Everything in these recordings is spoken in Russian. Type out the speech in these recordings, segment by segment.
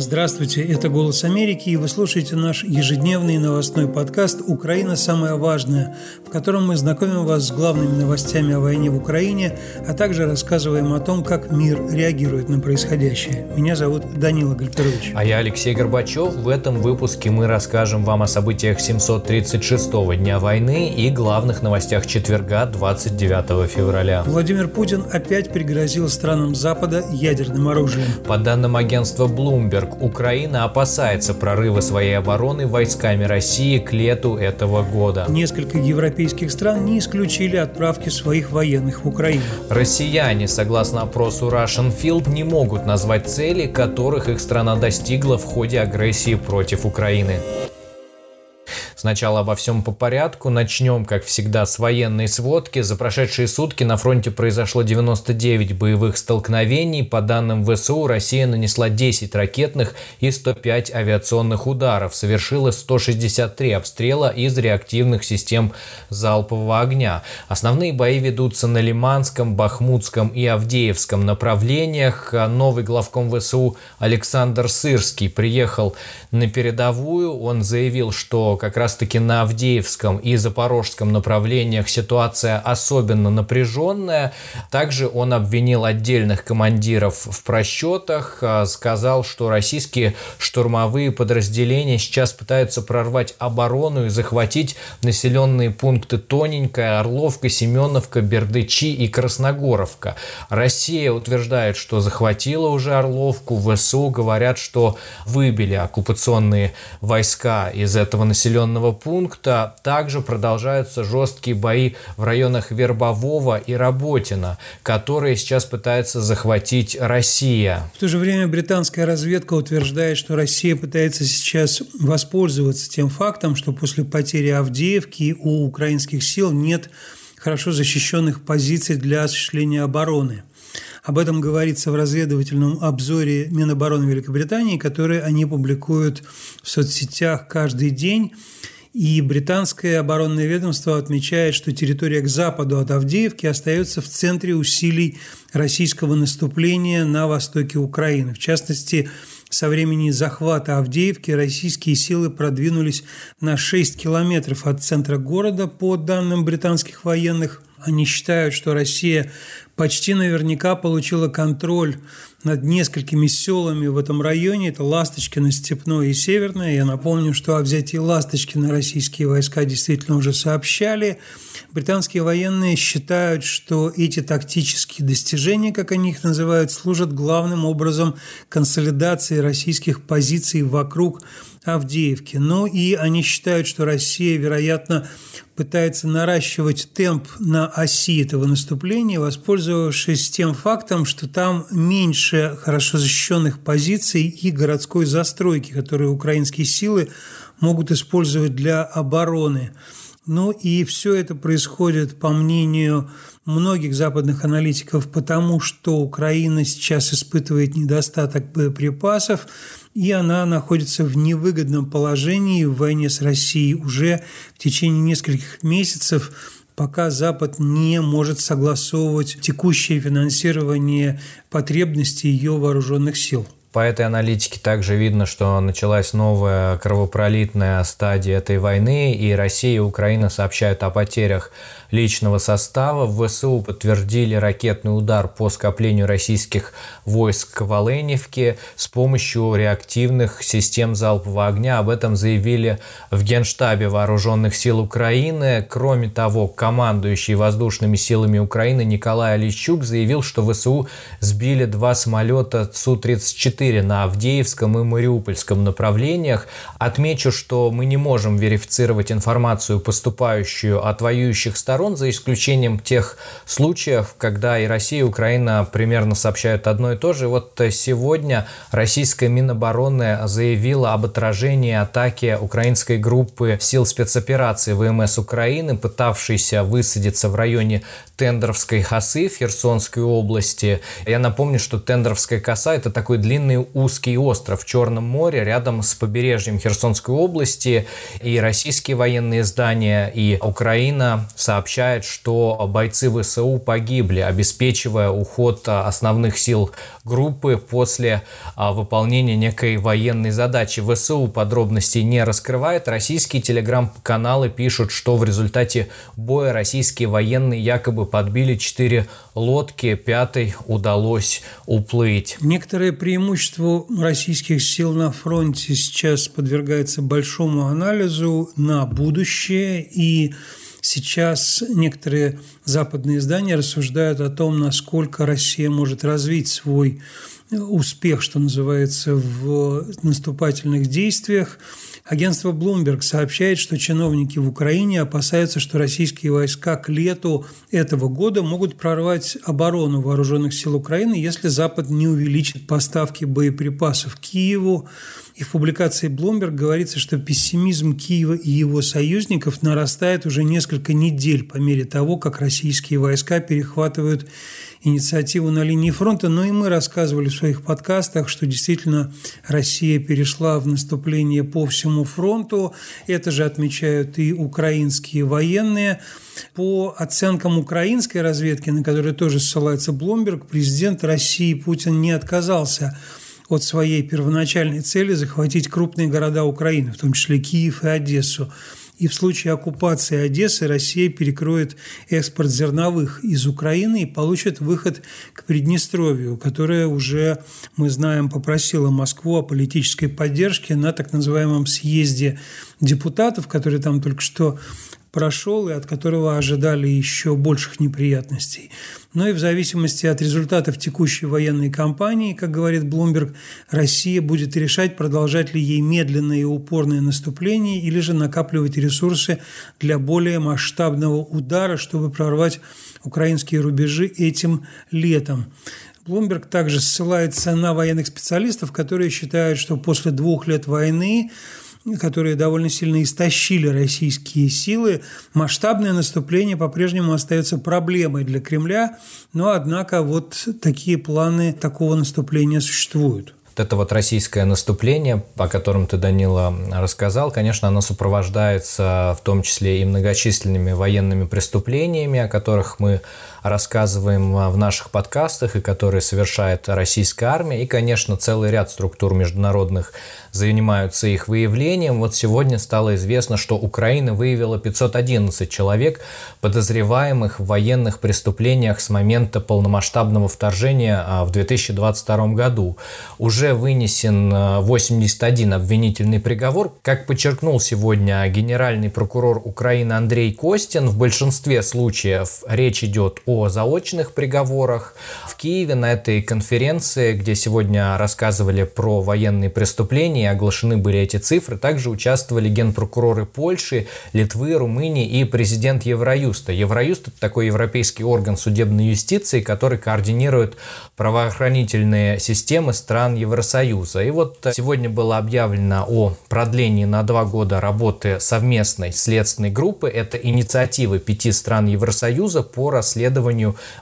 Здравствуйте, это «Голос Америки», и вы слушаете наш ежедневный новостной подкаст «Украина. Самое важное», в котором мы знакомим вас с главными новостями о войне в Украине, а также рассказываем о том, как мир реагирует на происходящее. Меня зовут Данила Гальперович. А я Алексей Горбачев. В этом выпуске мы расскажем вам о событиях 736-го дня войны и главных новостях четверга 29 февраля. Владимир Путин опять пригрозил странам Запада ядерным оружием. По данным агентства Bloomberg, Украина опасается прорыва своей обороны войсками России к лету этого года. Несколько европейских стран не исключили отправки своих военных в Украину. Россияне, согласно опросу Russian Field, не могут назвать цели, которых их страна достигла в ходе агрессии против Украины. Сначала обо всем по порядку. Начнем, как всегда, с военной сводки. За прошедшие сутки на фронте произошло 99 боевых столкновений. По данным ВСУ, Россия нанесла 10 ракетных и 105 авиационных ударов. Совершила 163 обстрела из реактивных систем залпового огня. Основные бои ведутся на Лиманском, Бахмутском и Авдеевском направлениях. Новый главком ВСУ Александр Сырский приехал на передовую. Он заявил, что как раз раз-таки на Авдеевском и Запорожском направлениях ситуация особенно напряженная. Также он обвинил отдельных командиров в просчетах, а, сказал, что российские штурмовые подразделения сейчас пытаются прорвать оборону и захватить населенные пункты Тоненькая, Орловка, Семеновка, Бердычи и Красногоровка. Россия утверждает, что захватила уже Орловку, ВСУ говорят, что выбили оккупационные войска из этого населенного населенного пункта. Также продолжаются жесткие бои в районах Вербового и Работина, которые сейчас пытается захватить Россия. В то же время британская разведка утверждает, что Россия пытается сейчас воспользоваться тем фактом, что после потери Авдеевки у украинских сил нет хорошо защищенных позиций для осуществления обороны. Об этом говорится в разведывательном обзоре Минобороны Великобритании, который они публикуют в соцсетях каждый день. И британское оборонное ведомство отмечает, что территория к западу от Авдеевки остается в центре усилий российского наступления на востоке Украины. В частности, со времени захвата Авдеевки российские силы продвинулись на 6 километров от центра города, по данным британских военных. Они считают, что Россия почти наверняка получила контроль над несколькими селами в этом районе. Это Ласточкино, Степное и Северное. Я напомню, что о взятии Ласточкина российские войска действительно уже сообщали. Британские военные считают, что эти тактические достижения, как они их называют, служат главным образом консолидации российских позиций вокруг Авдеевки. Ну и они считают, что Россия, вероятно, пытается наращивать темп на оси этого наступления, воспользовавшись тем фактом, что там меньше хорошо защищенных позиций и городской застройки, которые украинские силы могут использовать для обороны. Ну и все это происходит, по мнению многих западных аналитиков, потому что Украина сейчас испытывает недостаток боеприпасов, и она находится в невыгодном положении в войне с Россией уже в течение нескольких месяцев, пока Запад не может согласовывать текущее финансирование потребностей ее вооруженных сил. По этой аналитике также видно, что началась новая кровопролитная стадия этой войны, и Россия и Украина сообщают о потерях личного состава. В ВСУ подтвердили ракетный удар по скоплению российских войск в Оленевке с помощью реактивных систем залпового огня. Об этом заявили в Генштабе Вооруженных сил Украины. Кроме того, командующий воздушными силами Украины Николай Олещук заявил, что ВСУ сбили два самолета Су-34 на Авдеевском и Мариупольском направлениях. Отмечу, что мы не можем верифицировать информацию, поступающую от воюющих сторон, сторон, за исключением тех случаев, когда и Россия, и Украина примерно сообщают одно и то же. Вот сегодня российская Минобороны заявила об отражении атаки украинской группы сил спецоперации ВМС Украины, пытавшейся высадиться в районе Тендровской косы в Херсонской области. Я напомню, что Тендровская коса – это такой длинный узкий остров в Черном море рядом с побережьем Херсонской области. И российские военные издания, и Украина сообщают сообщает, что бойцы ВСУ погибли, обеспечивая уход основных сил группы после выполнения некой военной задачи. ВСУ подробностей не раскрывает. Российские телеграм-каналы пишут, что в результате боя российские военные якобы подбили четыре лодки, пятой удалось уплыть. Некоторые преимущества российских сил на фронте сейчас подвергаются большому анализу на будущее, и сейчас некоторые западные издания рассуждают о том, насколько Россия может развить свой успех, что называется, в наступательных действиях. Агентство Bloomberg сообщает, что чиновники в Украине опасаются, что российские войска к лету этого года могут прорвать оборону вооруженных сил Украины, если Запад не увеличит поставки боеприпасов Киеву. И в публикации Bloomberg говорится, что пессимизм Киева и его союзников нарастает уже несколько недель по мере того, как российские войска перехватывают инициативу на линии фронта, но и мы рассказывали в своих подкастах, что действительно Россия перешла в наступление по всему фронту. Это же отмечают и украинские военные. По оценкам украинской разведки, на которую тоже ссылается Блумберг, президент России Путин не отказался от своей первоначальной цели захватить крупные города Украины, в том числе Киев и Одессу. И в случае оккупации Одессы Россия перекроет экспорт зерновых из Украины и получит выход к Приднестровью, которое уже, мы знаем, попросила Москву о политической поддержке на так называемом съезде депутатов, который там только что прошел и от которого ожидали еще больших неприятностей. Но и в зависимости от результатов текущей военной кампании, как говорит Блумберг, Россия будет решать, продолжать ли ей медленное и упорное наступление или же накапливать ресурсы для более масштабного удара, чтобы прорвать украинские рубежи этим летом. Блумберг также ссылается на военных специалистов, которые считают, что после двух лет войны которые довольно сильно истощили российские силы, масштабное наступление по-прежнему остается проблемой для Кремля, но, однако, вот такие планы такого наступления существуют. Это вот российское наступление, о котором ты, Данила, рассказал, конечно, оно сопровождается в том числе и многочисленными военными преступлениями, о которых мы рассказываем в наших подкастах и которые совершает российская армия, и, конечно, целый ряд структур международных занимаются их выявлением. Вот сегодня стало известно, что Украина выявила 511 человек, подозреваемых в военных преступлениях с момента полномасштабного вторжения а, в 2022 году. Уже вынесен 81 а, обвинительный приговор. Как подчеркнул сегодня генеральный прокурор Украины Андрей Костин, в большинстве случаев речь идет о заочных приговорах. В Киеве на этой конференции, где сегодня рассказывали про военные преступления, оглашены были эти цифры. Также участвовали генпрокуроры Польши, Литвы, Румынии и президент Евроюста. Евроюст – это такой европейский орган судебной юстиции, который координирует правоохранительные системы стран Евросоюза. И вот сегодня было объявлено о продлении на два года работы совместной следственной группы. Это инициативы пяти стран Евросоюза по расследованию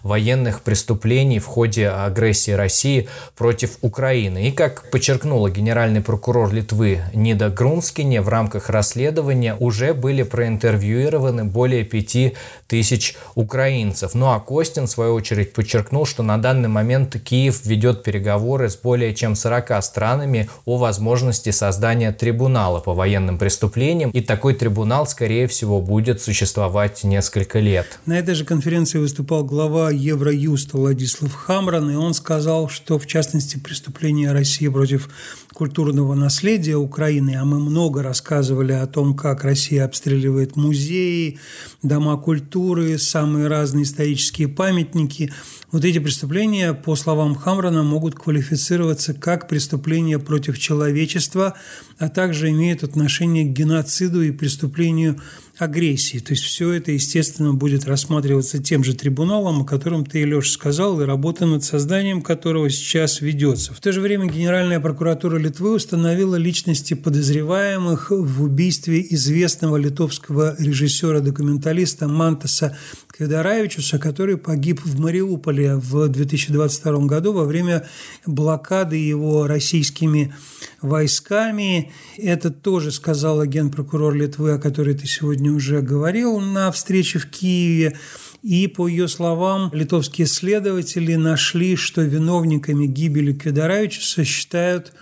военных преступлений в ходе агрессии России против Украины. И как подчеркнула генеральный прокурор Литвы Нида Грунскине в рамках расследования уже были проинтервьюированы более пяти тысяч украинцев. Ну а Костин, в свою очередь, подчеркнул, что на данный момент Киев ведет переговоры с более чем 40 странами о возможности создания трибунала по военным преступлениям. И такой трибунал, скорее всего, будет существовать несколько лет. На этой же конференции выступал глава Евроюста Владислав Хамран, и он сказал, что в частности преступления России против культурного наследия Украины, а мы много рассказывали о том, как Россия обстреливает музеи, дома культуры, самые разные исторические памятники. Вот эти преступления, по словам Хамрана, могут квалифицироваться как преступления против человечества, а также имеют отношение к геноциду и преступлению агрессии. То есть все это, естественно, будет рассматриваться тем же трибуналом, о котором ты, Леша, сказал, и работа над созданием которого сейчас ведется. В то же время Генеральная прокуратура Литвы установила личности подозреваемых в убийстве известного литовского режиссера-документалиста Мантаса Кведаравичуса, который погиб в Мариуполе в 2022 году во время блокады его российскими войсками. Это тоже сказала генпрокурор Литвы, о которой ты сегодня уже говорил на встрече в Киеве. И, по ее словам, литовские следователи нашли, что виновниками гибели Кведаравичуса считают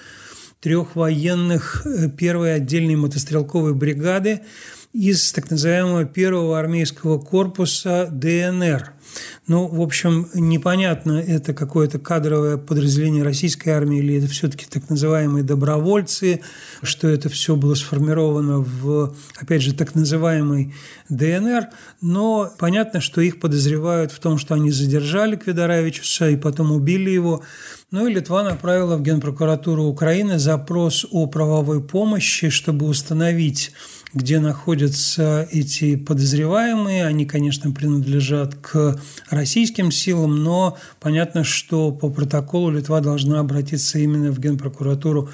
трех военных э, первой отдельной мотострелковой бригады из так называемого первого армейского корпуса ДНР. Ну, в общем, непонятно, это какое-то кадровое подразделение российской армии или это все-таки так называемые добровольцы, что это все было сформировано в, опять же, так называемой ДНР. Но понятно, что их подозревают в том, что они задержали Кведоравичуса и потом убили его. Ну и Литва направила в Генпрокуратуру Украины запрос о правовой помощи, чтобы установить где находятся эти подозреваемые. Они, конечно, принадлежат к российским силам, но понятно, что по протоколу Литва должна обратиться именно в Генпрокуратуру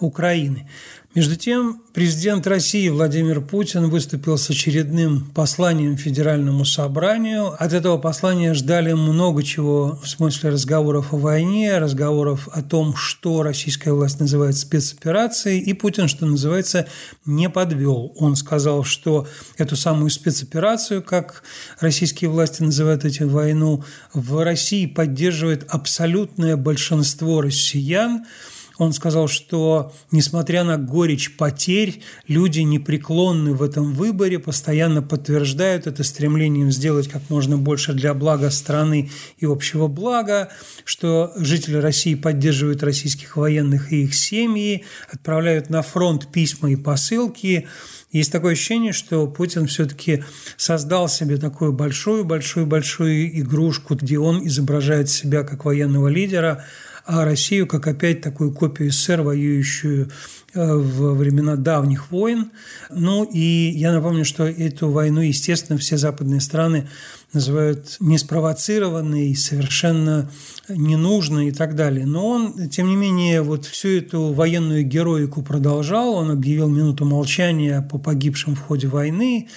Украины. Между тем, президент России Владимир Путин выступил с очередным посланием Федеральному собранию. От этого послания ждали много чего в смысле разговоров о войне, разговоров о том, что российская власть называет спецоперацией, и Путин, что называется, не подвел. Он сказал, что эту самую спецоперацию, как российские власти называют эту войну, в России поддерживает абсолютное большинство россиян – он сказал, что, несмотря на горечь потерь, люди непреклонны в этом выборе, постоянно подтверждают это стремлением сделать как можно больше для блага страны и общего блага, что жители России поддерживают российских военных и их семьи, отправляют на фронт письма и посылки. Есть такое ощущение, что Путин все-таки создал себе такую большую-большую-большую игрушку, где он изображает себя как военного лидера, а Россию как опять такую копию СССР, воюющую э, в времена давних войн. Ну и я напомню, что эту войну, естественно, все западные страны называют неспровоцированной, совершенно ненужной и так далее. Но он, тем не менее, вот всю эту военную героику продолжал. Он объявил минуту молчания по погибшим в ходе войны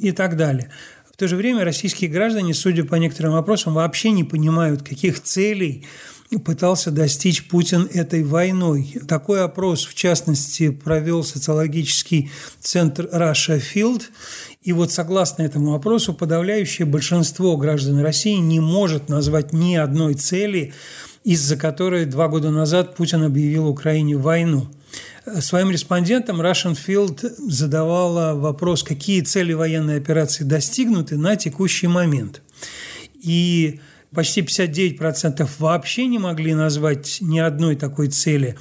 и так далее. В то же время российские граждане, судя по некоторым вопросам, вообще не понимают, каких целей пытался достичь Путин этой войной. Такой опрос, в частности, провел социологический центр Russia Field. И вот согласно этому опросу, подавляющее большинство граждан России не может назвать ни одной цели, из-за которой два года назад Путин объявил Украине войну. Своим респондентам Russian Field задавала вопрос, какие цели военной операции достигнуты на текущий момент. И почти 59% вообще не могли назвать ни одной такой цели.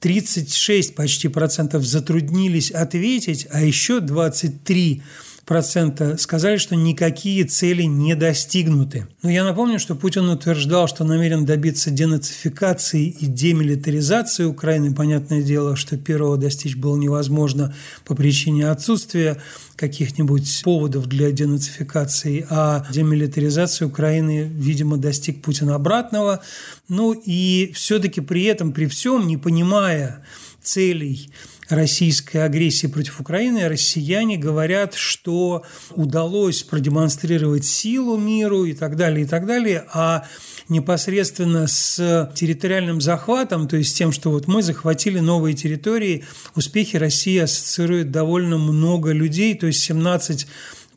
36 почти процентов затруднились ответить, а еще 23 процента сказали, что никакие цели не достигнуты. Но я напомню, что Путин утверждал, что намерен добиться денацификации и демилитаризации Украины. Понятное дело, что первого достичь было невозможно по причине отсутствия каких-нибудь поводов для денацификации, а демилитаризации Украины, видимо, достиг Путин обратного. Ну и все-таки при этом, при всем, не понимая целей российской агрессии против Украины, россияне говорят, что удалось продемонстрировать силу миру и так далее, и так далее, а непосредственно с территориальным захватом, то есть тем, что вот мы захватили новые территории, успехи России ассоциируют довольно много людей, то есть 17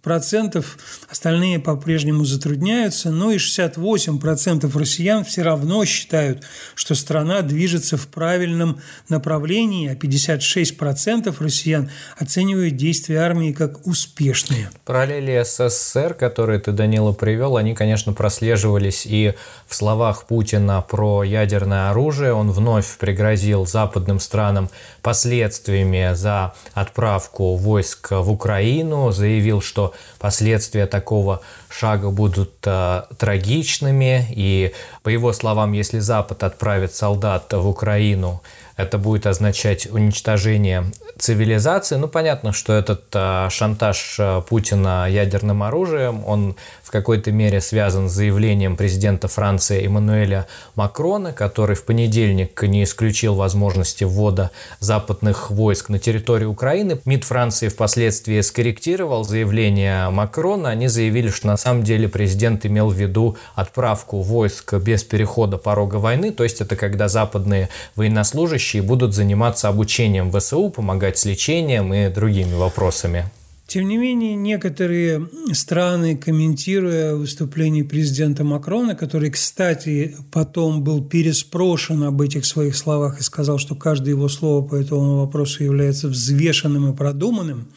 процентов, остальные по-прежнему затрудняются, но и 68 процентов россиян все равно считают, что страна движется в правильном направлении, а 56 процентов россиян оценивают действия армии как успешные. Параллели СССР, которые ты, Данила, привел, они, конечно, прослеживались и в словах Путина про ядерное оружие. Он вновь пригрозил западным странам последствиями за отправку войск в Украину, заявил, что последствия такого шага будут э, трагичными. И, по его словам, если Запад отправит солдат в Украину, это будет означать уничтожение цивилизации. Ну, понятно, что этот а, шантаж а, Путина ядерным оружием, он в какой-то мере связан с заявлением президента Франции Эммануэля Макрона, который в понедельник не исключил возможности ввода западных войск на территорию Украины. МИД Франции впоследствии скорректировал заявление Макрона. Они заявили, что на самом деле президент имел в виду отправку войск без перехода порога войны, то есть это когда западные военнослужащие будут заниматься обучением ВСУ, помогать с лечением и другими вопросами. Тем не менее, некоторые страны, комментируя выступление президента Макрона, который, кстати, потом был переспрошен об этих своих словах и сказал, что каждое его слово по этому вопросу является взвешенным и продуманным,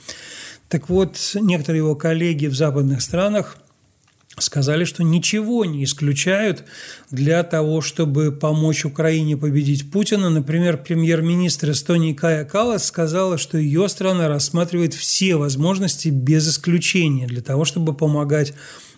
так вот, некоторые его коллеги в западных странах – сказали, что ничего не исключают для того, чтобы помочь Украине победить Путина. Например, премьер-министр Эстонии Кая Калас сказала, что ее страна рассматривает все возможности без исключения для того, чтобы помогать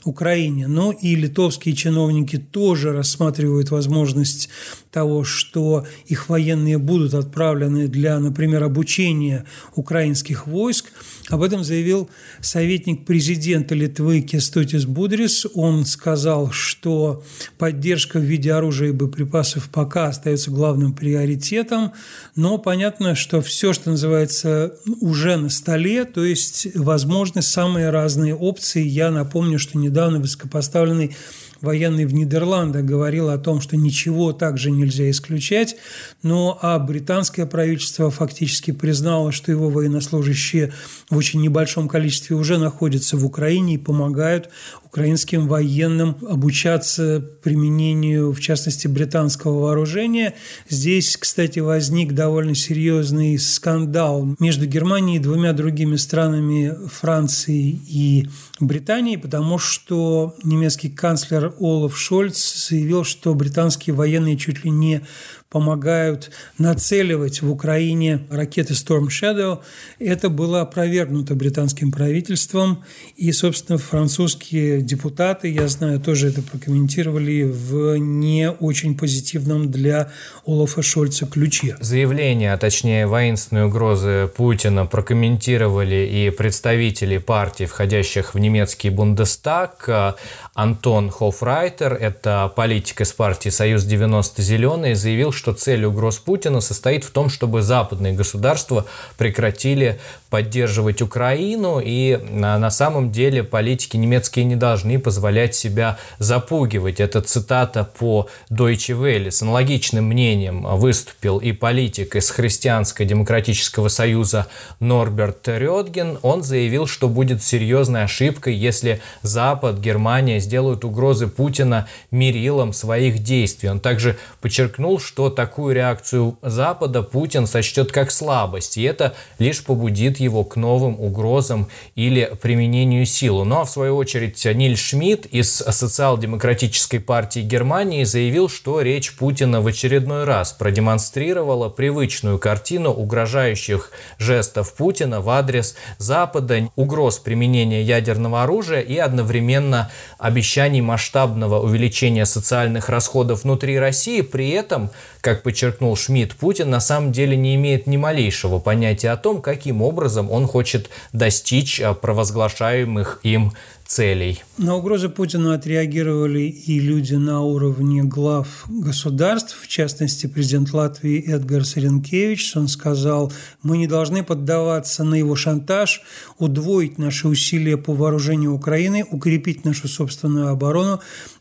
Украине. Но и литовские чиновники тоже рассматривают возможность того, что их военные будут отправлены для, например, обучения украинских войск. Об этом заявил советник президента Литвы Кестутис Будрис. Он сказал, что поддержка в виде оружия и боеприпасов пока остается главным приоритетом, но понятно, что все, что называется, уже на столе, то есть возможны самые разные опции. Я напомню, что недавно высокопоставленный военный в Нидерландах говорил о том, что ничего также нельзя исключать, но а британское правительство фактически признало, что его военнослужащие в очень небольшом количестве уже находятся в Украине и помогают украинским военным обучаться применению, в частности, британского вооружения. Здесь, кстати, возник довольно серьезный скандал между Германией и двумя другими странами Францией и Британией, потому что немецкий канцлер Олаф Шольц заявил, что британские военные чуть ли не помогают нацеливать в Украине ракеты Storm Shadow. Это было опровергнуто британским правительством. И, собственно, французские депутаты, я знаю, тоже это прокомментировали в не очень позитивном для Олафа Шольца ключе. Заявление, а точнее воинственные угрозы Путина прокомментировали и представители партий, входящих в немецкий Бундестаг. Антон Хофрайтер, это политик из партии «Союз 90 зеленые», заявил, что цель угроз Путина состоит в том, чтобы западные государства прекратили поддерживать Украину, и на самом деле политики немецкие не должны позволять себя запугивать. Это цитата по Deutsche Welle. С аналогичным мнением выступил и политик из Христианско-демократического союза Норберт Рёдген. Он заявил, что будет серьезной ошибкой, если Запад, Германия сделают угрозы Путина мерилом своих действий. Он также подчеркнул, что такую реакцию Запада Путин сочтет как слабость, и это лишь побудит его к новым угрозам или применению силы. Ну а в свою очередь Ниль Шмидт из Социал-демократической партии Германии заявил, что речь Путина в очередной раз продемонстрировала привычную картину угрожающих жестов Путина в адрес Запада, угроз применения ядерного оружия и одновременно обещаний масштабного увеличения социальных расходов внутри России. При этом как подчеркнул Шмидт, Путин на самом деле не имеет ни малейшего понятия о том, каким образом он хочет достичь а, провозглашаемых им целей. На угрозы Путина отреагировали и люди на уровне глав государств, в частности, президент Латвии Эдгар Саренкевич. Он сказал, мы не должны поддаваться на его шантаж, удвоить наши усилия по вооружению Украины, укрепить нашу собственную оборону,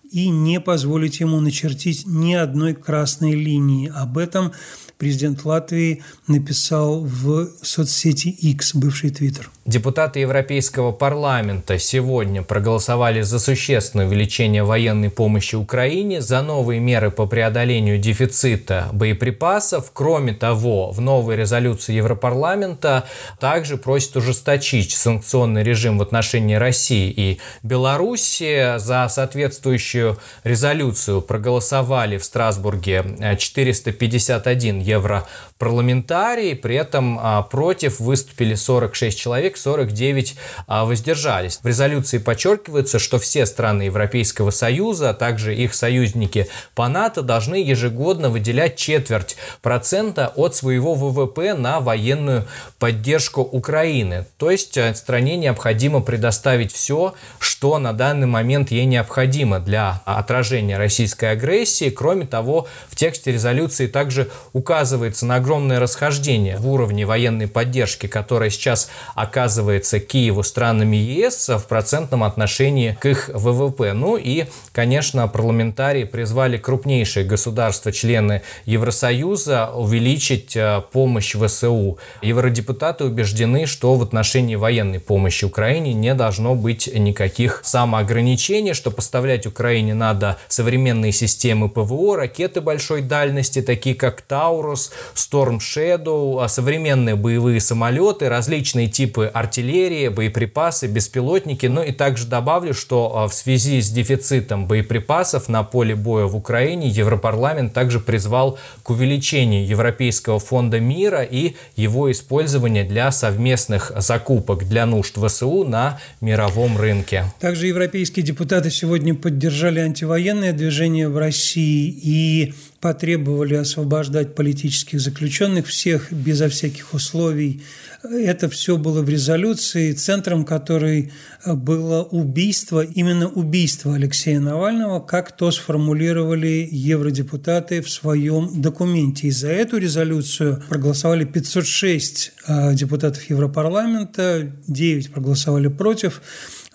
и не позволить ему начертить ни одной красной линии. Об этом президент Латвии написал в соцсети X, бывший Твиттер. Депутаты Европейского парламента сегодня проголосовали за существенное увеличение военной помощи Украине, за новые меры по преодолению дефицита боеприпасов. Кроме того, в новой резолюции Европарламента также просят ужесточить санкционный режим в отношении России и Беларуси. За соответствующую резолюцию проголосовали в Страсбурге 451 европарламентарий. При этом а, против выступили 46 человек, 49 а, воздержались. В резолюции подчеркивается, что все страны Европейского Союза, а также их союзники по НАТО должны ежегодно выделять четверть процента от своего ВВП на военную поддержку Украины. То есть э, стране необходимо предоставить все, что на данный момент ей необходимо для отражения российской агрессии. Кроме того, в тексте резолюции также указывается на огромное расхождение в уровне военной поддержки, которая сейчас оказывается Киеву странами ЕС в процентном отношении к их ВВП. Ну и, конечно, парламентарии призвали крупнейшие государства-члены Евросоюза увеличить э, помощь ВСУ. Евродепутаты убеждены, что в отношении военной помощи Украине не должно быть никаких самоограничений, что поставлять Украине надо современные системы ПВО, ракеты большой дальности, такие как Таурус, Storm Shadow, а современные боевые самолеты, различные типы артиллерии, боеприпасы, беспилотники. Ну и также добавлю, что а, в связи с дефицитом боеприпасов на поле боя в Украине Европарламент также призвал к увеличению Европейского фонда мира и его использования для совместных закупок для нужд ВСУ на мировом рынке. Также европейские депутаты сегодня поддержали антивоенное движение в России и потребовали освобождать политических заключенных всех безо всяких условий. Это все было в резолюции, центром которой было убийство, именно убийство Алексея Навального, как то сформулировали евродепутаты в своем документе. И за эту резолюцию проголосовали 506 а, депутатов Европарламента, 9 проголосовали против.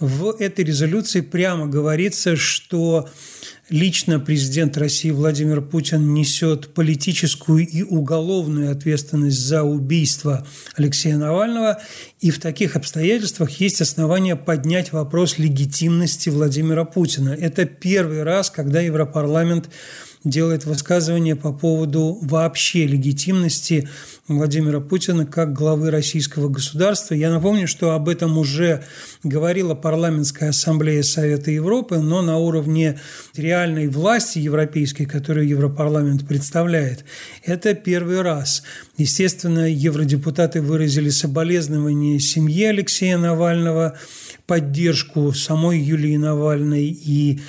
В этой резолюции прямо говорится, что лично президент России Владимир Путин несет политическую и уголовную ответственность за убийство Алексея Навального, и в таких обстоятельствах есть основания поднять вопрос легитимности Владимира Путина. Это первый раз, когда Европарламент делает высказывание по поводу вообще легитимности Владимира Путина как главы российского государства. Я напомню, что об этом уже говорила парламентская ассамблея Совета Европы, но на уровне реальной власти европейской, которую Европарламент представляет, это первый раз. Естественно, евродепутаты выразили соболезнования семье Алексея Навального, поддержку самой Юлии Навальной и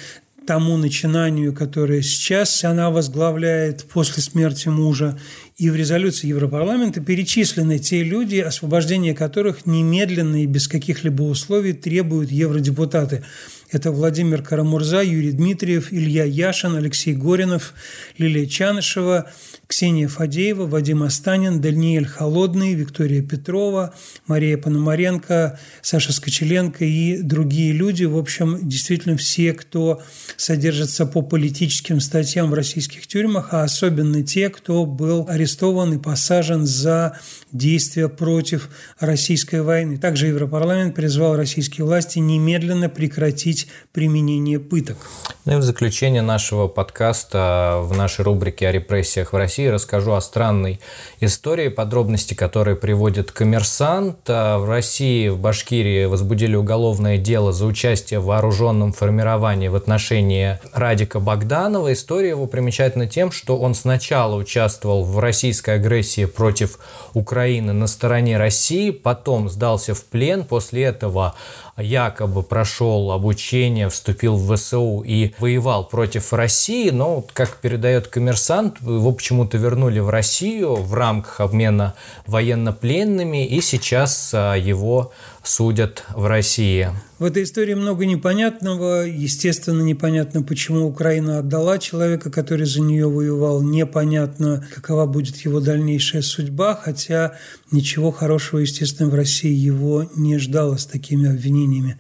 тому начинанию, которое сейчас она возглавляет после смерти мужа. И в резолюции Европарламента перечислены те люди, освобождение которых немедленно и без каких-либо условий требуют евродепутаты. Это Владимир Карамурза, Юрий Дмитриев, Илья Яшин, Алексей Горинов, Лилия Чанышева, Ксения Фадеева, Вадим Астанин, Даниэль Холодный, Виктория Петрова, Мария Пономаренко, Саша Скочеленко и другие люди. В общем, действительно все, кто содержится по политическим статьям в российских тюрьмах, а особенно те, кто был арестован и посажен за действия против российской войны. Также Европарламент призвал российские власти немедленно прекратить применение пыток. Ну и в заключение нашего подкаста в нашей рубрике о репрессиях в России расскажу о странной истории, подробности которой приводит коммерсант. А в России, в Башкирии возбудили уголовное дело за участие в вооруженном формировании в отношении Радика Богданова. История его примечательна тем, что он сначала участвовал в российской агрессии против Украины на стороне России, потом сдался в плен, после этого якобы прошел обучение, вступил в ВСУ и воевал против России, но, как передает коммерсант, его почему-то вернули в Россию в рамках обмена военнопленными, и сейчас а, его судят в России. В этой истории много непонятного. Естественно, непонятно, почему Украина отдала человека, который за нее воевал. Непонятно, какова будет его дальнейшая судьба, хотя ничего хорошего, естественно, в России его не ждало с такими обвинениями.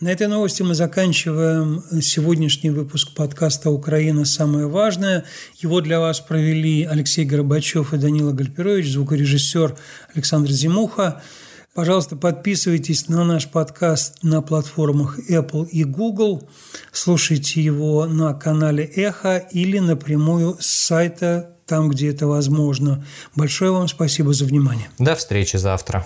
На этой новости мы заканчиваем сегодняшний выпуск подкаста «Украина. Самое важное». Его для вас провели Алексей Горбачев и Данила Гальперович, звукорежиссер Александр Зимуха. Пожалуйста, подписывайтесь на наш подкаст на платформах Apple и Google. Слушайте его на канале Эхо или напрямую с сайта там, где это возможно. Большое вам спасибо за внимание. До встречи завтра.